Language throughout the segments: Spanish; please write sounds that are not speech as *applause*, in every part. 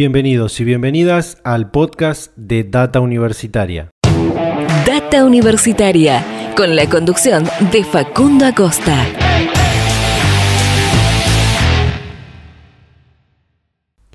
Bienvenidos y bienvenidas al podcast de Data Universitaria. Data Universitaria, con la conducción de Facundo Acosta.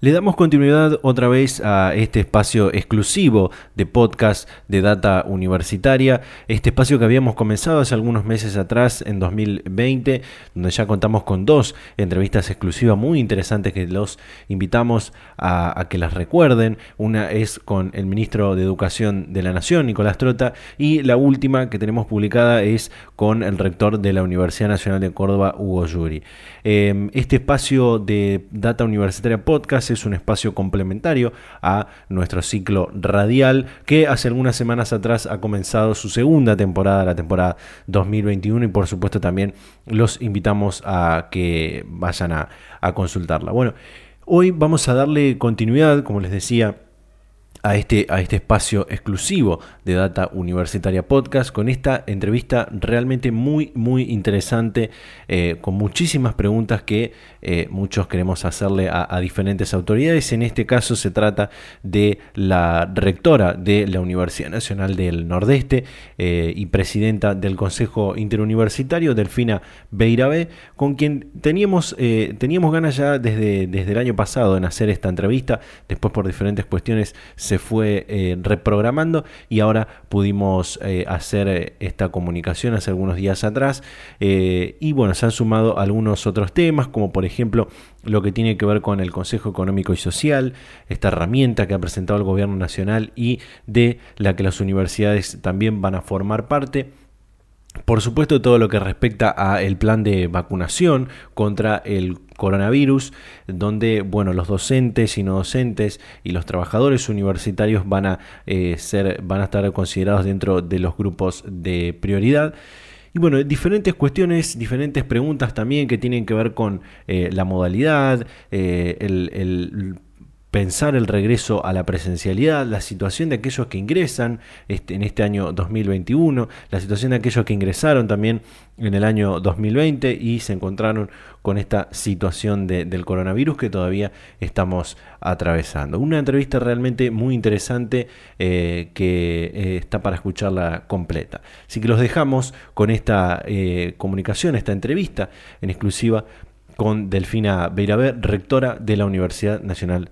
Le damos continuidad otra vez a este espacio exclusivo de podcast de Data Universitaria, este espacio que habíamos comenzado hace algunos meses atrás, en 2020, donde ya contamos con dos entrevistas exclusivas muy interesantes que los invitamos a, que las recuerden. Una es con el ministro de Educación de la Nación, Nicolás Trota, y la última que tenemos publicada es con el rector de la Universidad Nacional de Córdoba, Hugo Yuri. Em, este espacio de Data Universitaria Podcast es un espacio complementario a nuestro ciclo radial que hace algunas semanas atrás ha comenzado su segunda temporada, la temporada 2021 y por supuesto también los invitamos a que vayan a, a consultarla. Bueno, hoy vamos a darle continuidad, como les decía, a este, a este espacio exclusivo de Data Universitaria Podcast con esta entrevista realmente muy, muy interesante, eh, con muchísimas preguntas que eh, muchos queremos hacerle a, diferentes autoridades. En este caso se trata de la rectora de la Universidad Nacional del Nordeste eh, y presidenta del Consejo Interuniversitario, Delfina Beirabé, con quien teníamos, teníamos ganas ya desde, desde el año pasado en hacer esta entrevista. Después por diferentes cuestiones se fue eh, reprogramando y ahora pudimos eh, hacer eh, esta comunicación hace algunos días atrás. y bueno, se han sumado algunos otros temas, como por ejemplo lo que tiene que ver con el Consejo Económico y Social, esta herramienta que ha presentado el Gobierno Nacional y de la que las universidades también van a formar parte. Por supuesto, todo lo que respecta a el plan de vacunación contra el coronavirus, donde bueno, los docentes y no docentes y los trabajadores universitarios van a, eh, ser, van a estar considerados dentro de los grupos de prioridad. Y bueno, diferentes cuestiones, diferentes preguntas también que tienen que ver con eh, la modalidad, eh, el pensar el regreso a la presencialidad, la situación de aquellos que ingresan este, en este año 2021, la situación de aquellos que ingresaron también en el año 2020 y se encontraron con esta situación del coronavirus que todavía estamos atravesando. Una entrevista realmente muy interesante eh, que eh, está para escucharla completa. Así que los dejamos con esta eh, comunicación, esta entrevista en exclusiva con Delfina Beiraber, rectora de la Universidad Nacional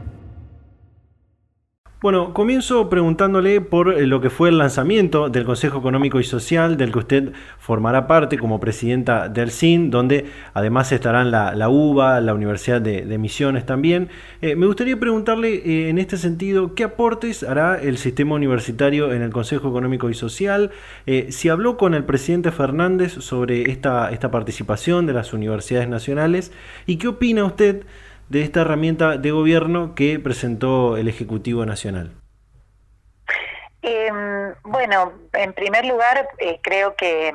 Bueno, comienzo preguntándole por eh, lo que fue el lanzamiento del Consejo Económico y Social, del que usted formará parte como presidenta del CIN, donde además estarán la, UBA, la Universidad de, Misiones también. Eh, me gustaría preguntarle eh, en este sentido, ¿qué aportes hará el sistema universitario en el Consejo Económico y Social? si habló con el presidente Fernández sobre esta, esta participación de las universidades nacionales, ¿y qué opina usted? De esta herramienta de gobierno que presentó el Ejecutivo Nacional? Em, bueno, en primer lugar, eh, creo que,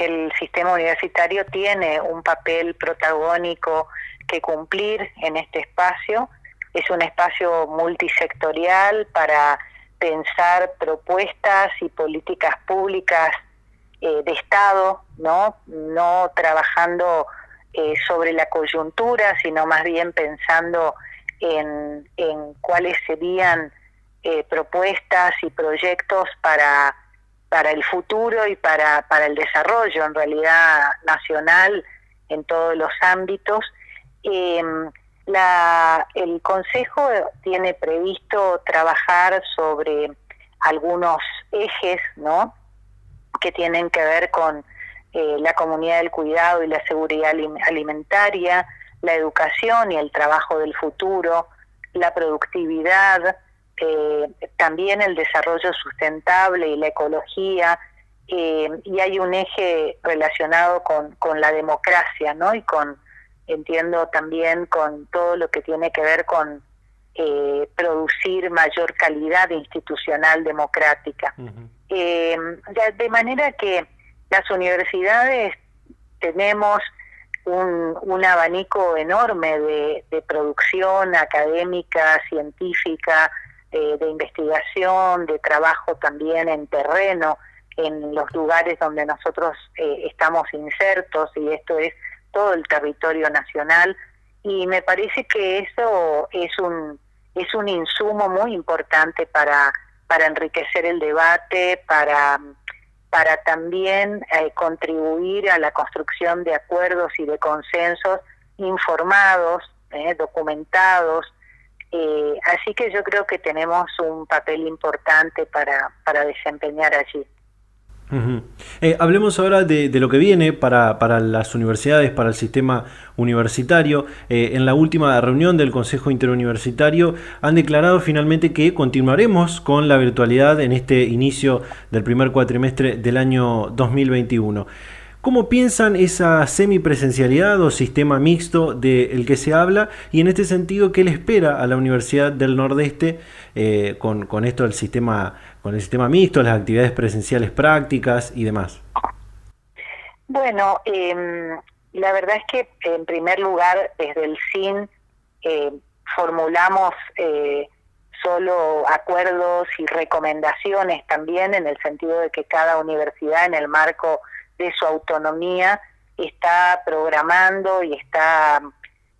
el sistema universitario tiene un papel protagónico que cumplir en este espacio. Es un espacio multisectorial para pensar propuestas y políticas públicas eh, de Estado, ¿no? No trabajando eh, sobre la coyuntura, sino más bien pensando en, cuáles serían eh, propuestas y proyectos para, para el futuro y para, para el desarrollo en realidad nacional en todos los ámbitos. Em, el Consejo tiene previsto trabajar sobre algunos ejes, ¿no? Que tienen que ver con eh, la comunidad del cuidado y la seguridad alimentaria, la educación y el trabajo del futuro, la productividad, eh, también el desarrollo sustentable y la ecología, eh, y hay un eje relacionado con, con la democracia, ¿no? Y con, entiendo también con todo lo que tiene que ver con producir mayor calidad institucional democrática. de manera que las universidades tenemos un, abanico enorme de, producción académica, científica, eh, de investigación, de trabajo también en terreno, en los lugares donde nosotros eh, estamos insertos, y esto es todo el territorio nacional, y me parece que eso es un, es un insumo muy importante para, para enriquecer el debate, para, para también eh, contribuir a la construcción de acuerdos y de consensos informados, eh, documentados. Eh, así que yo creo que tenemos un papel importante para, para desempeñar allí. Eh, hablemos ahora de, lo que viene para, para, las universidades, para el sistema universitario. Eh, en la última reunión del Consejo Interuniversitario han declarado finalmente que continuaremos con la virtualidad en este inicio del primer cuatrimestre del año 2021. ¿Cómo piensan esa semipresencialidad o sistema mixto del que se habla? Y en este sentido, ¿qué le espera a la Universidad del Nordeste eh, con, esto del sistema, con el sistema mixto, las actividades presenciales prácticas y demás? Bueno, eh, la verdad es que en primer lugar, desde el CIN eh, formulamos eh, solo acuerdos y recomendaciones también en el sentido de que cada universidad en el marco de su autonomía está programando y está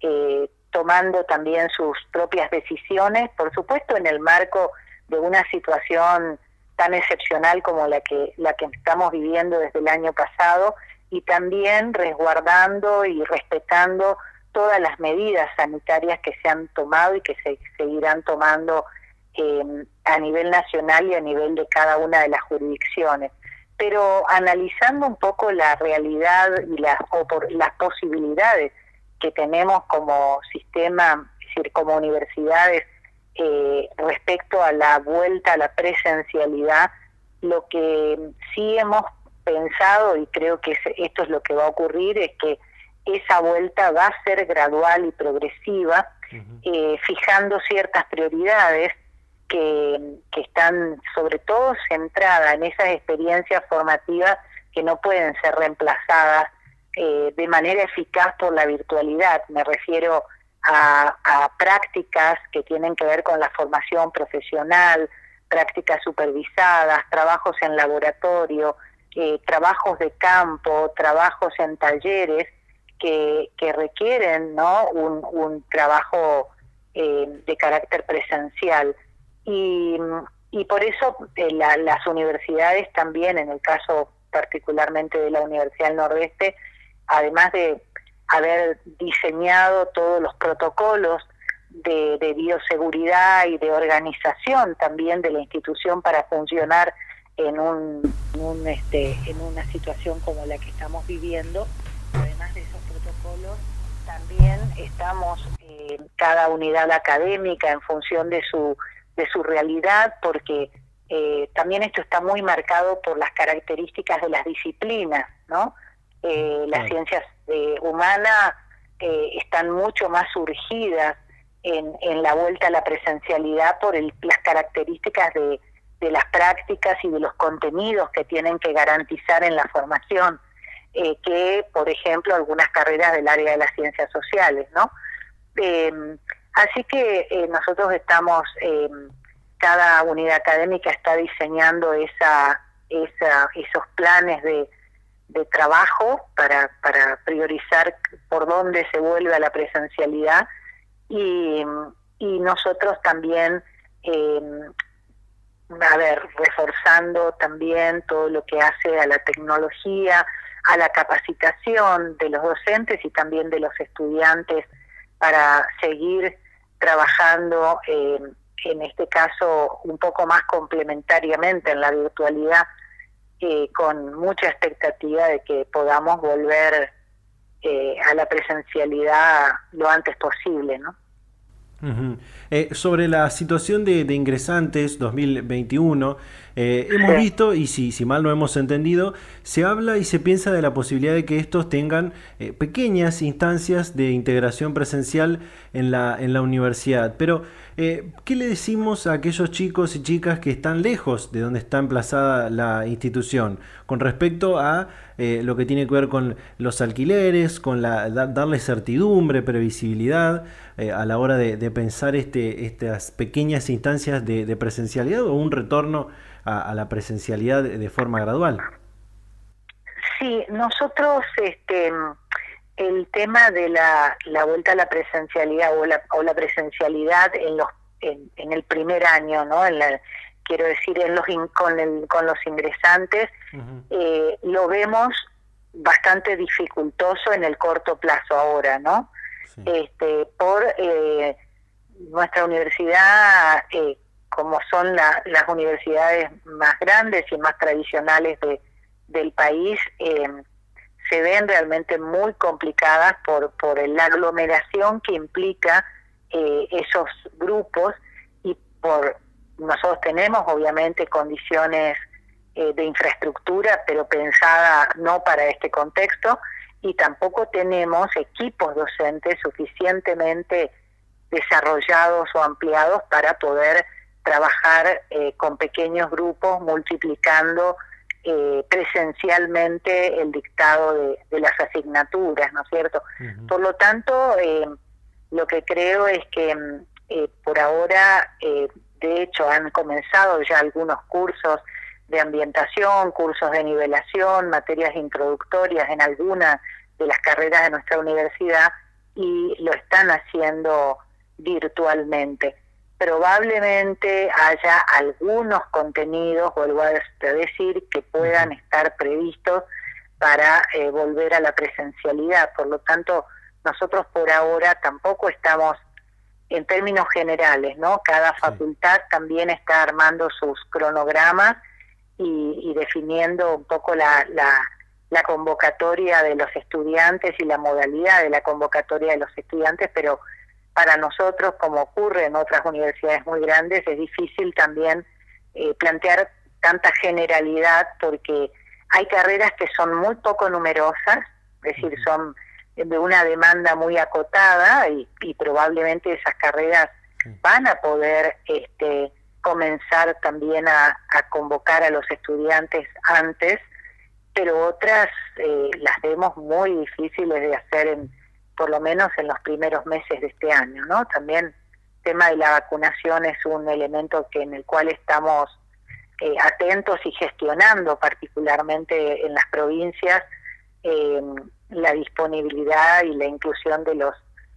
eh, tomando también sus propias decisiones, por supuesto en el marco de una situación tan excepcional como la que la que estamos viviendo desde el año pasado y también resguardando y respetando todas las medidas sanitarias que se han tomado y que se seguirán tomando eh, a nivel nacional y a nivel de cada una de las jurisdicciones pero analizando un poco la realidad y las, las posibilidades que tenemos como sistema, es decir, como universidades, eh, respecto a la vuelta a la presencialidad, lo que sí hemos pensado, y creo que esto es lo que va a ocurrir, es que esa vuelta va a ser gradual y progresiva, eh, fijando ciertas prioridades que, están sobre todo centradas en esas experiencias formativas que no pueden ser reemplazadas eh, de manera eficaz por la virtualidad. Me refiero a, prácticas que tienen que ver con la formación profesional, prácticas supervisadas, trabajos en laboratorio, eh, trabajos de campo, trabajos en talleres que, requieren ¿no? un, trabajo eh, de carácter presencial. Y, y por eso eh, las universidades también, en el caso particularmente de la Universidad del Nordeste, además de haber diseñado todos los protocolos de, de, bioseguridad y de organización también de la institución para funcionar en un, un, este, en una situación como la que estamos viviendo. Además de esos protocolos, también estamos eh, cada unidad académica en función de su de su realidad, porque eh, también esto está muy marcado por las características de las disciplinas, ¿no? Eh, las ciencias eh, humanas están mucho más surgidas en, en, la vuelta a la presencialidad por las características de, de, las prácticas y de los contenidos que tienen que garantizar en la formación, que, por ejemplo, algunas carreras del área de las ciencias sociales, ¿no? Así que eh, nosotros estamos, eh, cada unidad académica está diseñando esa, esa, esos planes de, trabajo para, priorizar por dónde se vuelve a la presencialidad. Y, y nosotros también, eh, a ver, reforzando también todo lo que hace a la tecnología, a la capacitación de los docentes y también de los estudiantes para seguir trabajando eh, en este caso un poco más complementariamente en la virtualidad, eh, con mucha expectativa de que podamos volver eh, a la presencialidad lo antes posible, ¿no? Sobre la situación de, ingresantes 2021, eh, hemos visto, y si, si, mal no hemos entendido, se habla y se piensa de la posibilidad de que estos tengan eh, pequeñas instancias de integración presencial en la, en la universidad. Pero, ¿qué le decimos a aquellos chicos y chicas que están lejos de donde está emplazada la institución con respecto a lo que tiene que ver con los alquileres, con la, darle certidumbre, previsibilidad a la hora de pensar este, estas pequeñas instancias de, presencialidad o un retorno a, la presencialidad de, forma gradual? Sí, nosotros este, el tema de la, la vuelta a la presencialidad o la, o la presencialidad en los en, el primer año, ¿no? En la, quiero decir, en los con, con los ingresantes, eh, lo vemos bastante dificultoso en el corto plazo ahora, ¿no? Este, por eh, nuestra universidad, eh, como son las universidades más grandes y más tradicionales de, del país, se ven realmente muy complicadas por, por la aglomeración que implica esos grupos y por nosotros tenemos obviamente condiciones eh, de infraestructura, pero pensada no para este contexto, y tampoco tenemos equipos docentes suficientemente desarrollados o ampliados para poder trabajar eh, con pequeños grupos multiplicando eh, presencialmente el dictado de, las asignaturas, ¿no es cierto? Por lo tanto, lo que creo es que mm, por ahora de hecho, han comenzado ya algunos cursos de ambientación, cursos de nivelación, materias introductorias en algunas de las carreras de nuestra universidad y lo están haciendo virtualmente. Probablemente haya algunos contenidos, vuelvo a decir, que puedan estar previstos para eh, volver a la presencialidad. Por lo tanto, nosotros por ahora tampoco estamos en términos generales, ¿no? Cada facultad también está armando sus cronogramas y, definiendo un poco la, la, convocatoria de los estudiantes y la modalidad de la convocatoria de los estudiantes, pero para nosotros, como ocurre en otras universidades muy grandes, es difícil también eh, plantear tanta generalidad porque hay carreras que son muy poco numerosas, es decir, son de una demanda muy acotada y, probablemente esas carreras van a poder este, comenzar también a, convocar a los estudiantes antes, pero otras eh, las vemos muy difíciles de hacer, en, por lo menos en los primeros meses de este año, ¿no? También el tema de la vacunación es un elemento que en el cual estamos eh, atentos y gestionando particularmente en las provincias. Eh, la disponibilidad y la inclusión de los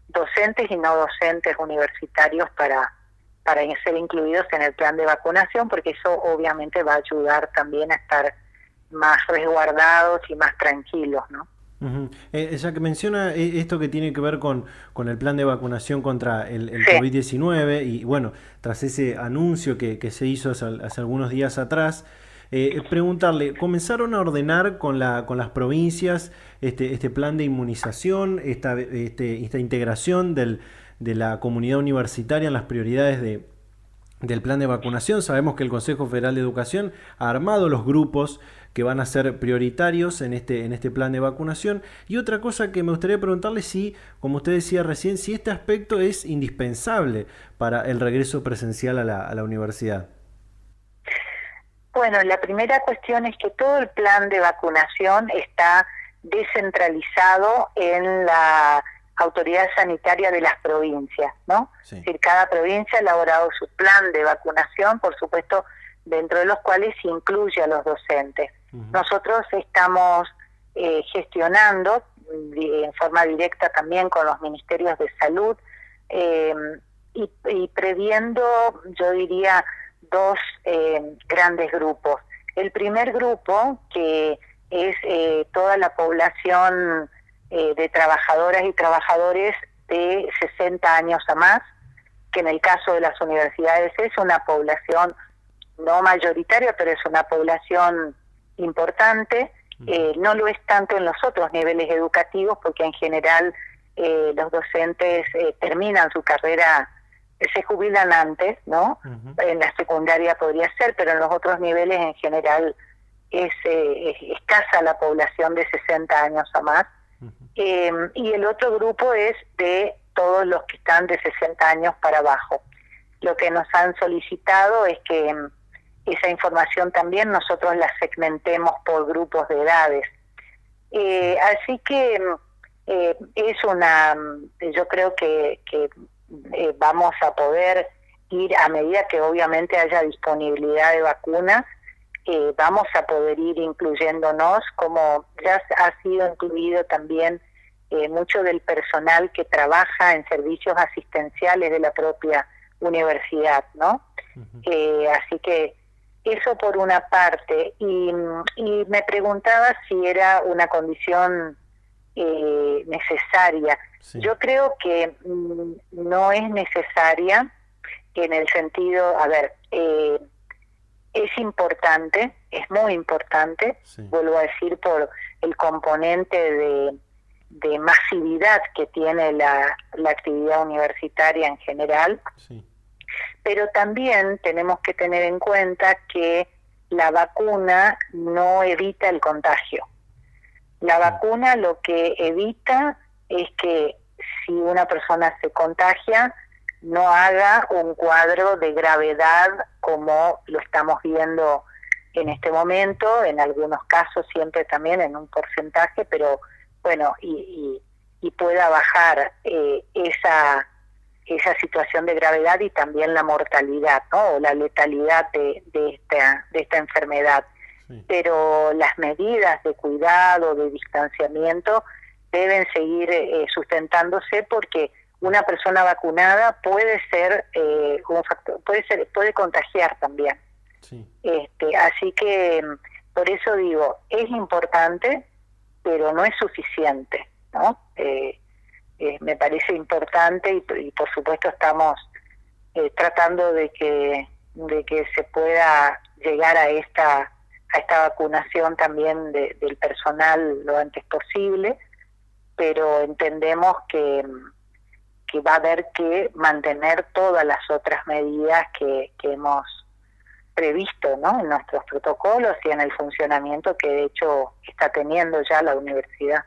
docentes y no docentes universitarios para, para ser incluidos en el plan de vacunación, porque eso obviamente va a ayudar también a estar más resguardados y más tranquilos, ¿no? Eh, ya que menciona eh, esto que tiene que ver con, con el plan de vacunación contra el, COVID-19 y bueno, tras ese anuncio que, que se hizo hace, hace algunos días atrás, eh, preguntarle, ¿comenzaron a ordenar con, la, con las provincias este, este plan de inmunización, esta, este, esta integración del, de la comunidad universitaria en las prioridades de, del plan de vacunación? Sabemos que el Consejo Federal de Educación ha armado los grupos que van a ser prioritarios en este, en este plan de vacunación. Y otra cosa que me gustaría preguntarle si, como usted decía recién, si este aspecto es indispensable para el regreso presencial a la, a la universidad. Bueno, la primera cuestión es que todo el plan de vacunación está descentralizado en la autoridad sanitaria de las provincias, ¿no? Es decir, cada provincia ha elaborado su plan de vacunación, por supuesto, dentro de los cuales incluye a los docentes. Nosotros estamos eh, gestionando en forma directa también con los ministerios de salud eh, y previendo, yo diría, dos eh, grandes grupos. El primer grupo, que es eh, toda la población eh, de trabajadoras y trabajadores de 60 años a más, que en el caso de las universidades es una población no mayoritaria, pero es una población importante. no lo es tanto en los otros niveles educativos, porque en general los docentes terminan su carrera se jubilan antes, ¿no? En la secundaria podría ser, pero en los otros niveles en general es, eh, escasa la población de 60 años o más. Em, y el otro grupo es de todos los que están de 60 años para abajo. Lo que nos han solicitado es que em, esa información también nosotros la segmentemos por grupos de edades. Eh, así que eh, es una, yo creo que, que eh, vamos a poder ir a medida que obviamente haya disponibilidad de vacunas, eh, vamos a poder ir incluyéndonos, como ya ha sido incluido también mucho del personal que trabaja en servicios asistenciales de la propia universidad, ¿no? Así que eso por una parte. Y, me preguntaba si era una condición necesaria. Yo creo que mm, no es necesaria en el sentido, a ver, eh, es importante, es muy importante, vuelvo a decir, por el componente de, masividad que tiene la, actividad universitaria en general, pero también tenemos que tener en cuenta que la vacuna no evita el contagio. La vacuna lo que evita es que si una persona se contagia, no haga un cuadro de gravedad como lo estamos viendo en este momento, en algunos casos siempre también en un porcentaje, pero bueno, y, pueda bajar eh, esa, esa situación de gravedad y también la mortalidad, ¿no? O la letalidad de, de, esta, de esta enfermedad. Pero las medidas de cuidado, de distanciamiento, deben seguir eh, sustentándose porque una persona vacunada puede ser eh, un factor, puede ser, puede contagiar también. Este, así que por eso digo, es importante, pero no es suficiente, ¿no? Eh, eh, me parece importante y, por supuesto estamos tratando de que de que se pueda llegar a esta a esta vacunación también del personal lo antes posible, pero entendemos que que va a haber que mantener todas las otras medidas que, que hemos previsto ¿no? en nuestros protocolos y en el funcionamiento que de hecho está teniendo ya la universidad.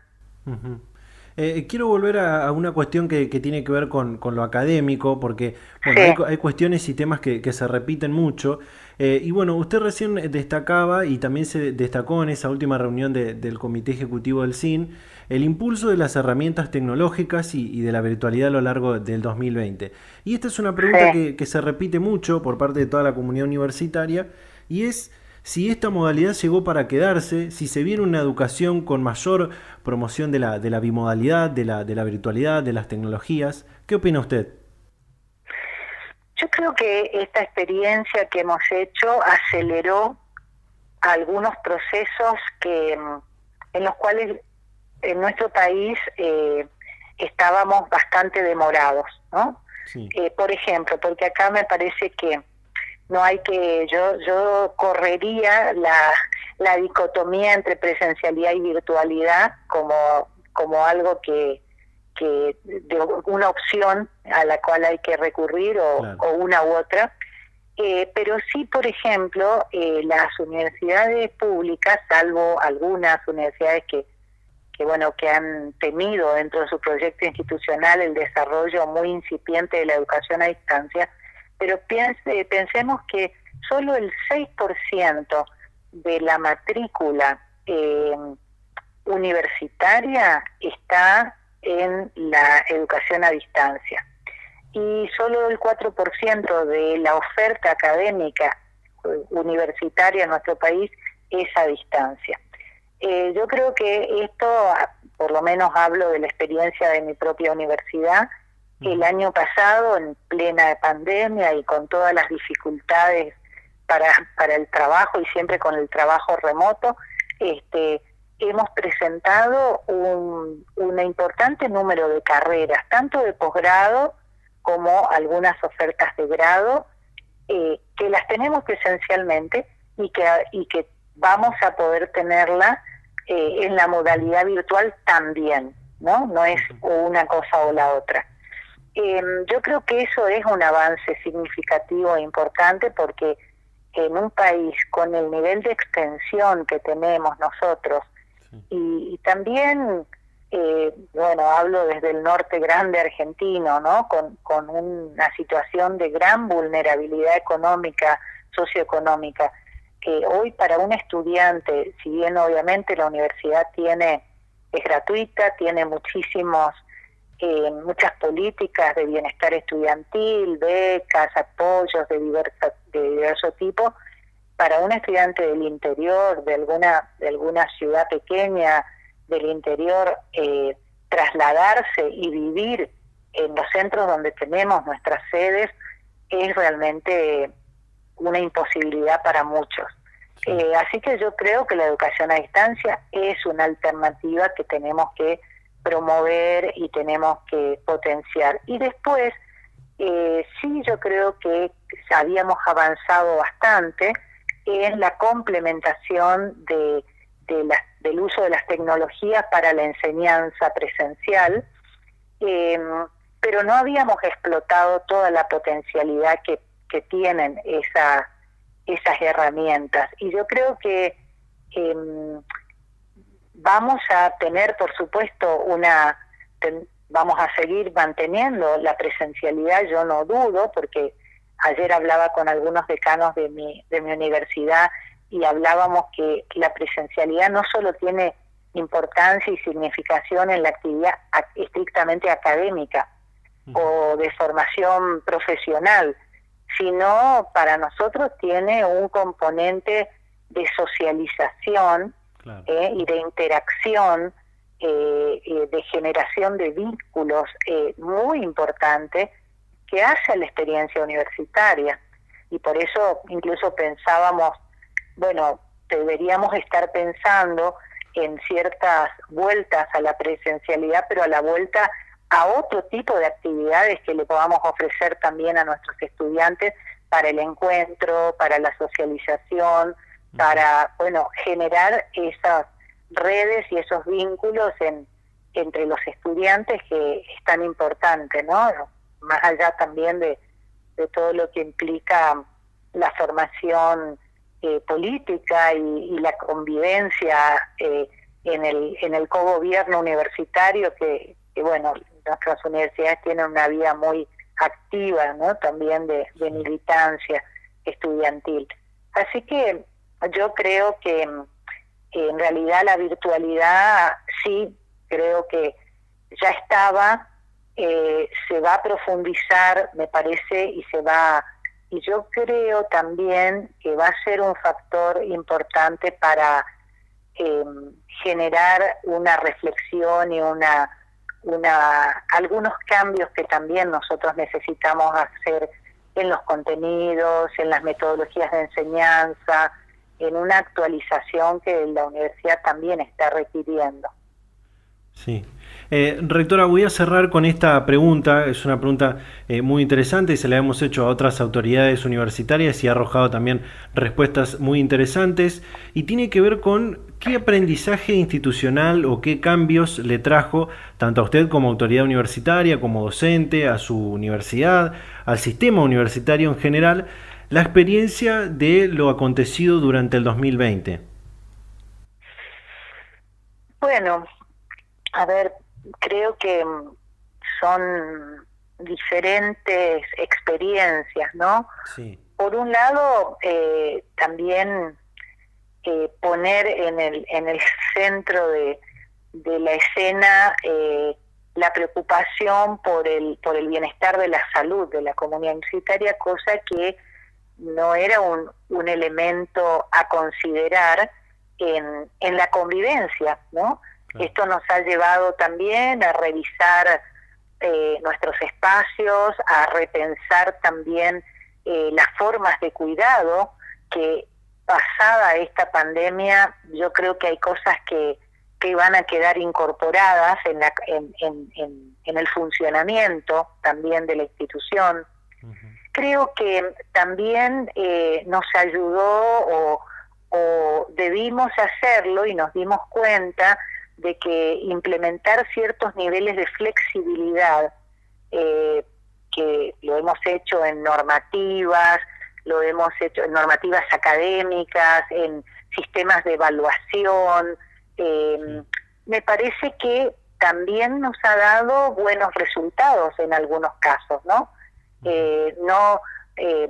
Eh, quiero volver a, una cuestión que, tiene que ver con, con lo académico, porque bueno, hay, cuestiones y temas que, que se repiten mucho. Eh, y bueno, usted recién destacaba y también se destacó en esa última reunión del Comité Ejecutivo del CIN el impulso de las herramientas tecnológicas y, de la virtualidad a lo largo del 2020. Y esta es una pregunta que, se repite mucho por parte de toda la comunidad universitaria y es si esta modalidad llegó para quedarse, si se viene una educación con mayor promoción de la, de la bimodalidad, de la, de la virtualidad, de las tecnologías. ¿Qué opina usted? Yo creo que esta experiencia que hemos hecho aceleró algunos procesos que en los cuales en nuestro país eh, estábamos bastante demorados, ¿no? Eh, por ejemplo, porque acá me parece que no hay que, yo, yo correría la, la dicotomía entre presencialidad y virtualidad como, como algo que, que de una opción a la cual hay que recurrir o, una u otra. Eh, pero sí, por ejemplo, las universidades públicas, salvo algunas universidades que que bueno que han tenido dentro de su proyecto institucional el desarrollo muy incipiente de la educación a distancia, pero piense, pensemos que solo el 6% de la matrícula eh, universitaria está en la educación a distancia y solo el 4% de la oferta académica eh, universitaria en nuestro país es a distancia. Eh, yo creo que esto, por lo menos hablo de la experiencia de mi propia universidad, el año pasado, en plena pandemia y con todas las dificultades para, para el trabajo y siempre con el trabajo remoto, este, hemos presentado un, un importante número de carreras, tanto de posgrado como algunas ofertas de grado, eh, que las tenemos presencialmente y que, y que vamos a poder tenerla eh, en la modalidad virtual también, ¿no? No es una cosa o la otra. Em, yo creo que eso es un avance significativo e importante porque en un país con el nivel de extensión que tenemos nosotros y, también, eh, bueno, hablo desde el norte grande argentino, ¿no? Con, con una situación de gran vulnerabilidad económica, socioeconómica que hoy para un estudiante, si bien obviamente la universidad tiene es gratuita, tiene muchísimos eh, muchas políticas de bienestar estudiantil, becas, apoyos de, diversa, de diverso tipo para un estudiante del interior, de alguna, de alguna ciudad pequeña del interior, eh, trasladarse y vivir en los centros donde tenemos nuestras sedes es realmente una imposibilidad para muchos. Eh, así que yo creo que la educación a distancia es una alternativa que tenemos que promover y tenemos que potenciar. Y después, eh, sí yo creo que habíamos avanzado bastante en la complementación de, del uso de las tecnologías para la enseñanza presencial, em, pero no habíamos explotado toda la potencialidad que, tienen esa, esas herramientas. Y yo creo que em, vamos a tener, por supuesto, una, vamos a seguir manteniendo la presencialidad, yo no dudo, porque ayer hablaba con algunos decanos de mi, de mi universidad y hablábamos que la presencialidad no solo tiene importancia y significación en la actividad estrictamente académica o de formación profesional, sino para nosotros tiene un componente de socialización eh, y de interacción, eh, eh, de generación de vínculos muy importante que hace la experiencia universitaria. Y por eso incluso pensábamos, bueno, deberíamos estar pensando en ciertas vueltas a la presencialidad, pero a la vuelta a otro tipo de actividades que le podamos ofrecer también a nuestros estudiantes para el encuentro, para la socialización, para, bueno, generar esas redes y esos vínculos en, entre los estudiantes que es tan importante, ¿no? Más allá también de, de todo lo que implica la formación eh, política y, la convivencia eh, en el en el cogobierno universitario que, bueno nuestras universidades tienen una vida muy activa no también de militancia estudiantil. Así que yo creo que, en realidad la virtualidad sí, creo que ya estaba, eh, se va a profundizar, me parece, y se va, y yo creo también que va a ser un factor importante para em, generar una reflexión y una, una, algunos cambios que también nosotros necesitamos hacer en los contenidos, en las metodologías de enseñanza, en una actualización que la universidad también está requiriendo. Sí. Eh, rectora, voy a cerrar con esta pregunta. Es una pregunta eh, muy interesante y se la hemos hecho a otras autoridades universitarias y ha arrojado también respuestas muy interesantes. Y tiene que ver con qué aprendizaje institucional o qué cambios le trajo tanto a usted como autoridad universitaria, como docente, a su universidad, al sistema universitario en general, la experiencia de lo acontecido durante el 2020. Bueno, a ver, creo que son diferentes experiencias, ¿no? Sí. Por un lado, eh, también eh, poner en el, en el centro de, de la escena eh, la preocupación por el, por el bienestar de la salud de la comunidad universitaria, cosa que no era un, un elemento a considerar en, en la convivencia, ¿no? Esto nos ha llevado también a revisar eh, nuestros espacios, a repensar también eh, las formas de cuidado que pasada esta pandemia yo creo que hay cosas que, que van a quedar incorporadas en, la, en, en, en el funcionamiento también de la institución creo que también eh, nos ayudó o, debimos hacerlo y nos dimos cuenta de que implementar ciertos niveles de flexibilidad, eh, que lo hemos hecho en normativas, lo hemos hecho en normativas académicas, en sistemas de evaluación, em, me parece que también nos ha dado buenos resultados en algunos casos, ¿no? Eh, no eh,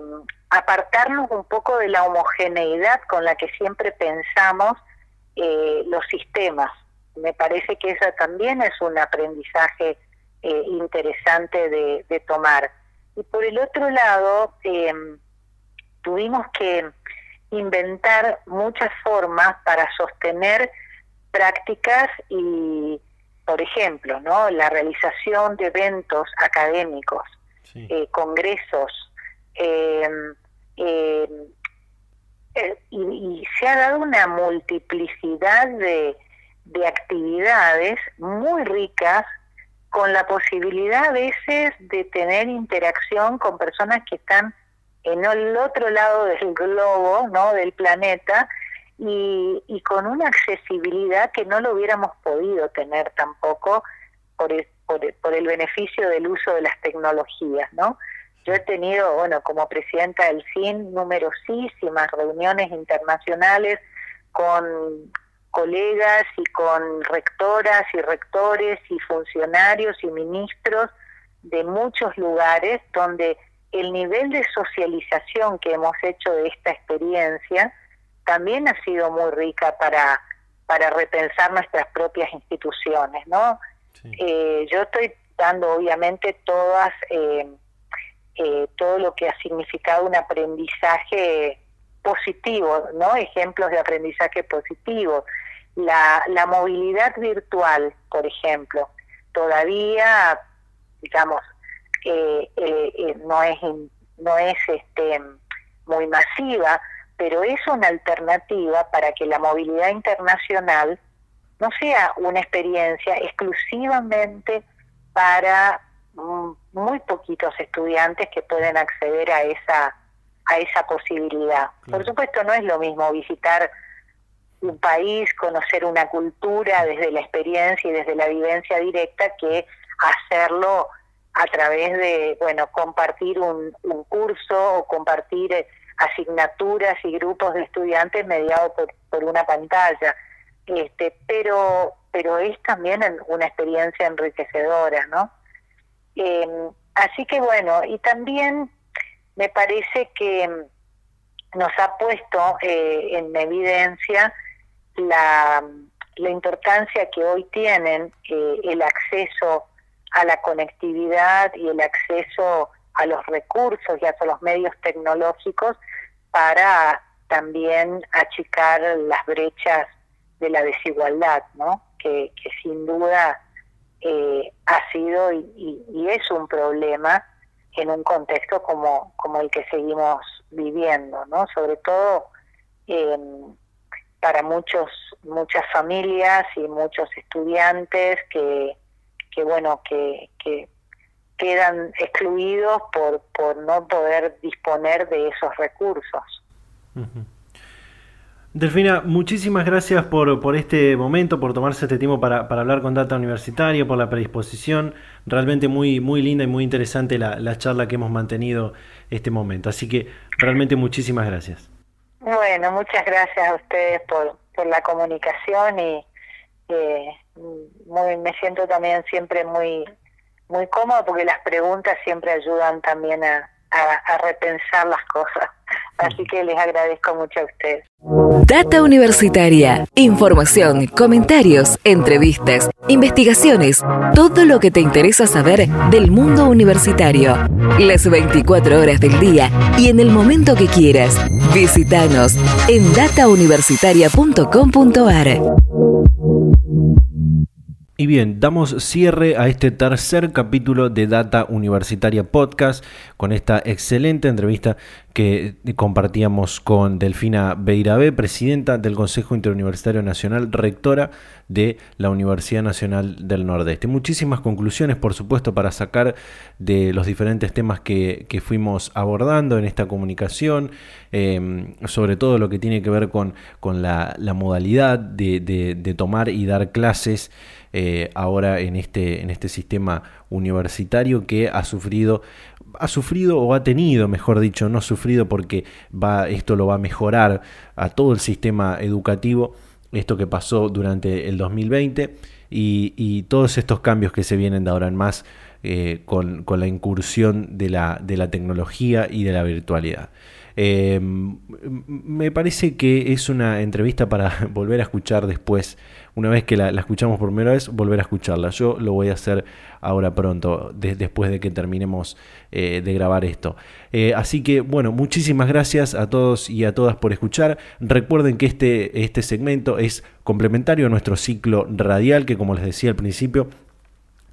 apartarnos un poco de la homogeneidad con la que siempre pensamos eh, los sistemas. Me parece que eso también es un aprendizaje eh, interesante de, tomar. Y por el otro lado, tuvimos que inventar muchas formas para sostener prácticas y, por ejemplo, ¿no? la realización de eventos académicos, eh, congresos, em, em, eh, y, se ha dado una multiplicidad de, de actividades muy ricas con la posibilidad a veces de tener interacción con personas que están en el otro lado del globo, ¿no? del planeta, y, y con una accesibilidad que no lo hubiéramos podido tener tampoco por el, por, el beneficio del uso de las tecnologías, ¿no? Yo he tenido, bueno, como presidenta del CIN, numerosísimas reuniones internacionales con colegas y con rectoras y rectores y funcionarios y ministros de muchos lugares donde el nivel de socialización que hemos hecho de esta experiencia también ha sido muy rica para, para repensar nuestras propias instituciones, ¿no? Eh, yo estoy dando obviamente todas eh, eh, todo lo que ha significado un aprendizaje positivo, ¿no? Ejemplos de aprendizaje positivo. La, la movilidad virtual, por ejemplo, todavía, digamos, eh, eh, no es no es este muy masiva, pero es una alternativa para que la movilidad internacional no sea una experiencia exclusivamente para mm, muy poquitos estudiantes que pueden acceder a esa a esa posibilidad. Por supuesto no es lo mismo visitar un país, conocer una cultura desde la experiencia y desde la vivencia directa que hacerlo a través de, bueno, compartir un, curso o compartir eh, asignaturas y grupos de estudiantes mediados por, una pantalla. Este, pero, pero es también una experiencia enriquecedora, ¿no? Em, así que bueno, y también me parece que nos ha puesto eh, en evidencia la, la, importancia que hoy tienen eh, el acceso a la conectividad y el acceso a los recursos y a los medios tecnológicos para también achicar las brechas de la desigualdad, ¿no? que, sin duda eh, ha sido y, es un problema en un contexto como, como el que seguimos viviendo, ¿no? sobre todo para muchos muchas familias y muchos estudiantes que que bueno, que, que quedan excluidos por, por no poder disponer de esos recursos. Delfina, muchísimas gracias por, por este momento, por tomarse este tiempo para, para, hablar con Data Universitario, por la predisposición. Realmente muy, muy linda y muy interesante la, la charla que hemos mantenido este momento. Así que realmente muchísimas gracias. Bueno, muchas gracias a ustedes por, por la comunicación y eh, muy, me siento también siempre muy, muy cómodo porque las preguntas siempre ayudan también a, a, repensar las cosas. Así que les agradezco mucho a ustedes. Data Universitaria. Información, comentarios, entrevistas, investigaciones, todo lo que te interesa saber del mundo universitario. Las 24 horas del día y en el momento que quieras. Visítanos en datauniversitaria.com.ar. Y bien, damos cierre a este tercer capítulo de Data Universitaria Podcast con esta excelente entrevista que compartíamos con Delfina Beirabé, presidenta del Consejo Interuniversitario Nacional, rectora de la Universidad Nacional del Nordeste. Muchísimas conclusiones, por supuesto, para sacar de los diferentes temas que, fuimos abordando en esta comunicación, em, sobre todo lo que tiene que ver con, con la, modalidad de tomar y dar clases. Eh, ahora en este, en este sistema universitario que ha sufrido ha sufrido o ha tenido, mejor dicho, no sufrido porque va, esto lo va a mejorar a todo el sistema educativo, esto que pasó durante el 2020 y, todos estos cambios que se vienen de ahora en más eh, con, la incursión de la, de la tecnología y de la virtualidad. Me parece que es una entrevista para *laughs* volver a escuchar después, una vez que la, escuchamos por primera vez, volver a escucharla. Yo lo voy a hacer ahora pronto, después de que terminemos de grabar esto. así que bueno, muchísimas gracias a todos y a todas por escuchar. Recuerden que este, este segmento es complementario a nuestro ciclo radial que como les decía al principio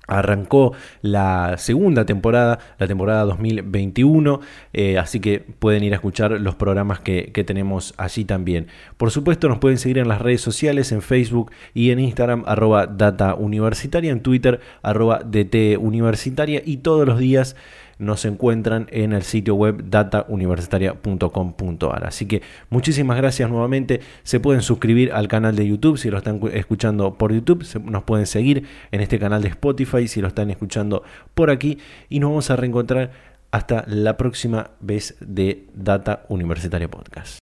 Arrancó la segunda temporada, la temporada 2021, eh, así que pueden ir a escuchar los programas que, tenemos allí también. Por supuesto nos pueden seguir en las redes sociales, en Facebook y en Instagram, arroba data universitaria, en Twitter, arroba DT universitaria y todos los días nos encuentran en el sitio web datauniversitaria.com.ar. Así que muchísimas gracias nuevamente. Se pueden suscribir al canal de YouTube si lo están escuchando por YouTube. nos pueden seguir en este canal de Spotify si lo están escuchando por aquí. Y nos vamos a reencontrar hasta la próxima vez de Data Universitaria Podcast.